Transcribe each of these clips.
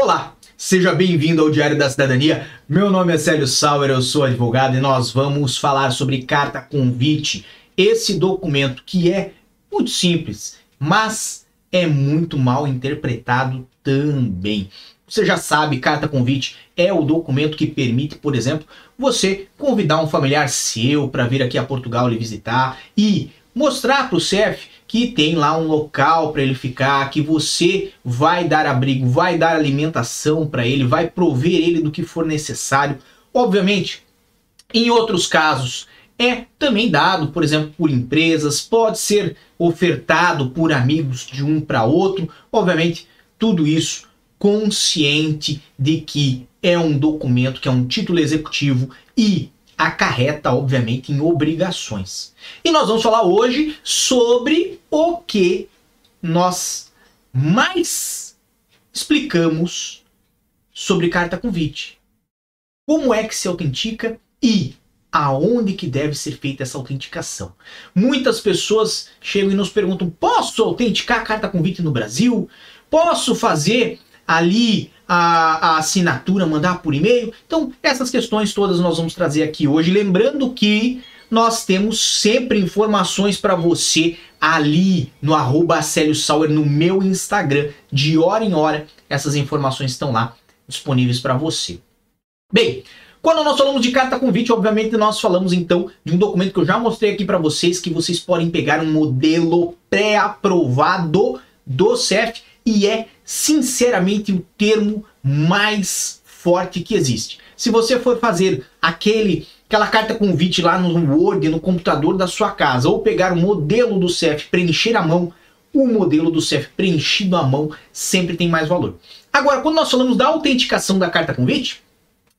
Olá, seja bem-vindo ao Diário da Cidadania. Meu nome é Célio Sauer, eu sou advogado e nós vamos falar sobre carta convite, esse documento que é muito simples, mas é muito mal interpretado também. Você já sabe, carta convite é o documento que permite, por exemplo, você convidar um familiar seu para vir aqui a Portugal lhe visitar e mostrar para o CEF que tem lá um local para ele ficar, que você vai dar abrigo, vai dar alimentação para ele, vai prover ele do que for necessário. Obviamente, em outros casos, é também dado, por exemplo, por empresas, pode ser ofertado por amigos de um para outro. Obviamente, tudo isso consciente de que é um documento, que é um título executivo e acarreta, obviamente, em obrigações. E nós vamos falar hoje sobre o que nós mais explicamos sobre carta convite. Como é que se autentica e aonde que deve ser feita essa autenticação. Muitas pessoas chegam e nos perguntam: posso autenticar a carta convite no Brasil? Posso fazer ali a, a assinatura, mandar por e-mail. Então, essas questões todas nós vamos trazer aqui hoje. Lembrando que nós temos sempre informações para você ali no arroba Sauer, no meu Instagram. De hora em hora, essas informações estão lá disponíveis para você. Bem, quando nós falamos de carta convite, obviamente nós falamos então de um documento que eu já mostrei aqui para vocês, que vocês podem pegar um modelo pré-aprovado do CEF e é sinceramente o termo mais forte que existe. Se você for fazer aquele aquela carta convite lá no Word, no computador da sua casa, ou pegar o modelo do CEF, preencher à mão, o modelo do CEF preenchido à mão sempre tem mais valor. Agora, quando nós falamos da autenticação da carta convite,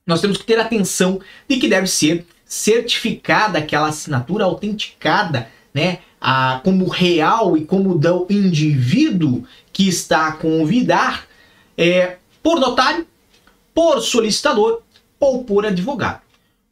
nós temos que ter atenção de que deve ser certificada aquela assinatura autenticada, né, a, como real e como do indivíduo que está a convidar é, por notário, por solicitador ou por advogado.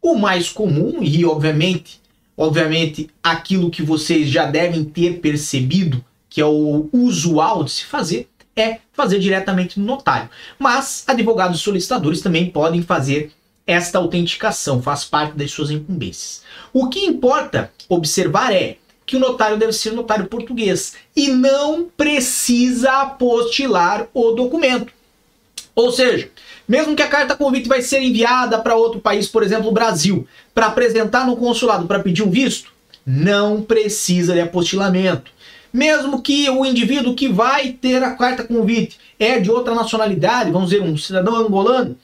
O mais comum e obviamente, obviamente aquilo que vocês já devem ter percebido que é o usual de se fazer é fazer diretamente no notário. Mas advogados solicitadores também podem fazer esta autenticação, faz parte das suas incumbências. O que importa observar é que o notário deve ser notário português e não precisa apostilar o documento. Ou seja, mesmo que a carta convite vai ser enviada para outro país, por exemplo, o Brasil, para apresentar no consulado para pedir um visto, não precisa de apostilamento. Mesmo que o indivíduo que vai ter a carta convite é de outra nacionalidade, vamos dizer, um cidadão angolano,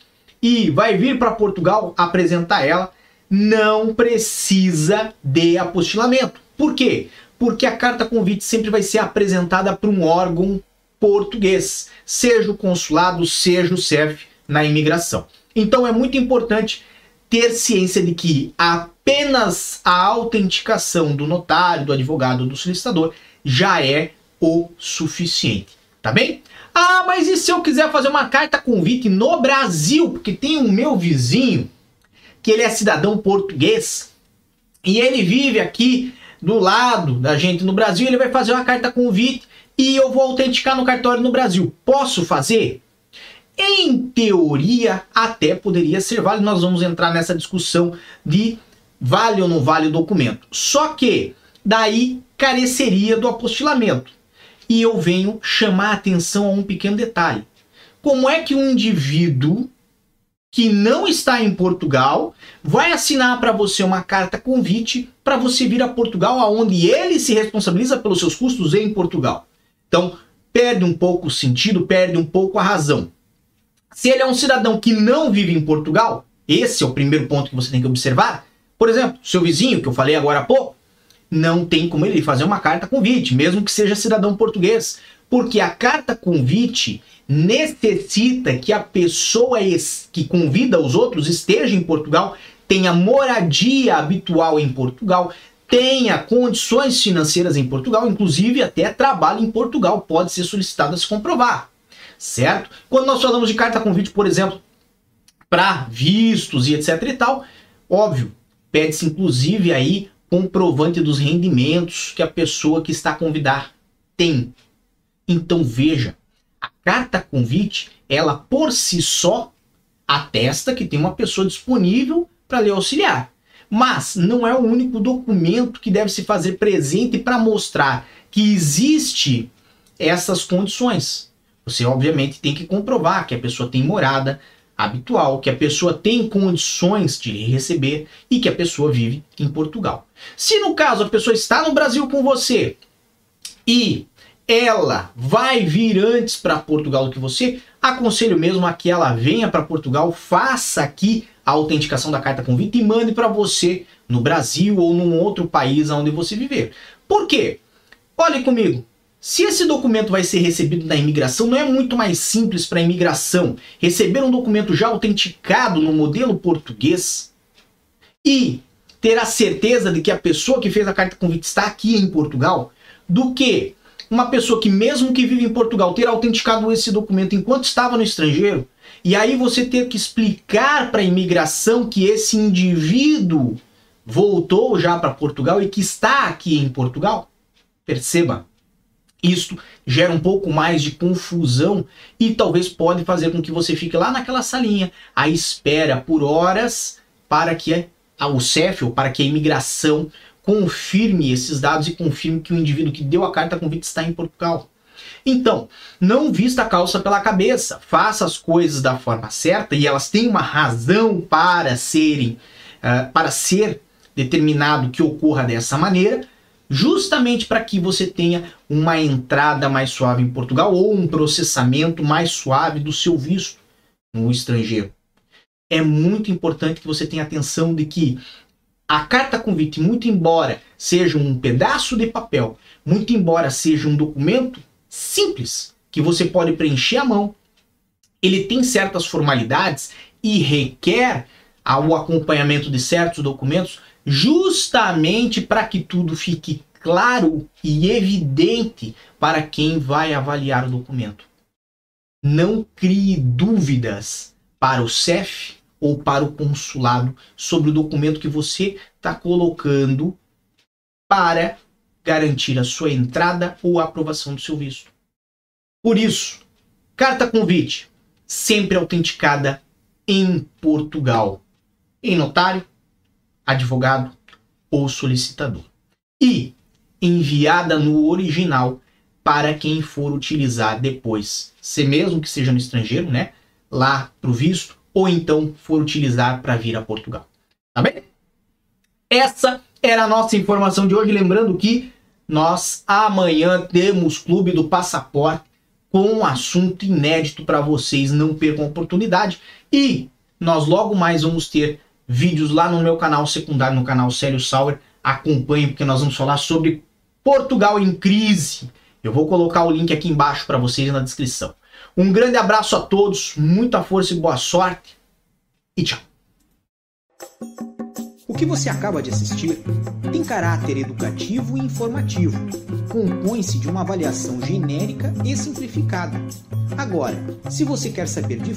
e vai vir para Portugal apresentar ela, não precisa de apostilamento. Por quê? Porque a carta convite sempre vai ser apresentada para um órgão português, seja o consulado, seja o CEF na imigração. Então é muito importante ter ciência de que apenas a autenticação do notário, do advogado, do solicitador já é o suficiente, tá bem? Ah, mas e se eu quiser fazer uma carta convite no Brasil? Porque tem um meu vizinho que ele é cidadão português e ele vive aqui do lado da gente no Brasil, ele vai fazer uma carta convite e eu vou autenticar no cartório no Brasil. Posso fazer? Em teoria, até poderia ser válido. Nós vamos entrar nessa discussão de vale ou não vale o documento. Só que daí careceria do apostilamento. E eu venho chamar a atenção a um pequeno detalhe. Como é que um indivíduo que não está em Portugal vai assinar para você uma carta convite para você vir a Portugal, aonde ele se responsabiliza pelos seus custos em Portugal. Então, perde um pouco o sentido, perde um pouco a razão. Se ele é um cidadão que não vive em Portugal, esse é o primeiro ponto que você tem que observar. Por exemplo, seu vizinho, que eu falei agora há pouco, não tem como ele fazer uma carta convite, mesmo que seja cidadão português, porque a carta convite necessita que a pessoa que convida os outros esteja em Portugal, tenha moradia habitual em Portugal, tenha condições financeiras em Portugal, inclusive até trabalho em Portugal pode ser solicitado a se comprovar, certo? Quando nós falamos de carta convite, por exemplo, para vistos e etc e tal, óbvio, pede-se inclusive aí comprovante dos rendimentos que a pessoa que está a convidar tem. Então veja, carta convite, ela por si só atesta que tem uma pessoa disponível para lhe auxiliar. Mas não é o único documento que deve se fazer presente para mostrar que existe essas condições. Você obviamente tem que comprovar que a pessoa tem morada habitual, que a pessoa tem condições de lhe receber e que a pessoa vive em Portugal. Se no caso a pessoa está no Brasil com você e ela vai vir antes para Portugal do que você, aconselho mesmo a que ela venha para Portugal, faça aqui a autenticação da carta convite e mande para você no Brasil ou num outro país onde você viver. Por quê? Olhe comigo. Se esse documento vai ser recebido na imigração, não é muito mais simples para a imigração receber um documento já autenticado no modelo português e ter a certeza de que a pessoa que fez a carta convite está aqui em Portugal, do que uma pessoa que, mesmo que vive em Portugal, ter autenticado esse documento enquanto estava no estrangeiro, e aí você ter que explicar para a imigração que esse indivíduo voltou já para Portugal e que está aqui em Portugal. Perceba, isto gera um pouco mais de confusão e talvez pode fazer com que você fique lá naquela salinha à espera por horas para que o CEF ou para que a imigração confirme esses dados e confirme que o indivíduo que deu a carta convite está em Portugal. Então, não vista a calça pela cabeça, faça as coisas da forma certa e elas têm uma razão para serem, uh, para ser determinado que ocorra dessa maneira, justamente para que você tenha uma entrada mais suave em Portugal ou um processamento mais suave do seu visto no estrangeiro. É muito importante que você tenha atenção de que a carta convite, muito embora seja um pedaço de papel, muito embora seja um documento simples que você pode preencher à mão, ele tem certas formalidades e requer o acompanhamento de certos documentos justamente para que tudo fique claro e evidente para quem vai avaliar o documento. Não crie dúvidas para o CEF ou para o consulado sobre o documento que você está colocando para garantir a sua entrada ou aprovação do seu visto. Por isso, carta convite sempre autenticada em Portugal, em notário, advogado ou solicitador. E enviada no original para quem for utilizar depois, se mesmo que seja no estrangeiro, né, lá para o visto ou então for utilizar para vir a Portugal. Tá bem? Essa era a nossa informação de hoje. Lembrando que nós amanhã temos Clube do Passaporte com um assunto inédito para vocês. Não percam a oportunidade. E nós logo mais vamos ter vídeos lá no meu canal secundário, no canal Célio Sauer. Acompanhe, porque nós vamos falar sobre Portugal em crise. Eu vou colocar o link aqui embaixo para vocês na descrição. Um grande abraço a todos, muita força e boa sorte. E tchau. O que você acaba de assistir tem caráter educativo e informativo. Compõe-se de uma avaliação genérica e simplificada. Agora, se você quer saber de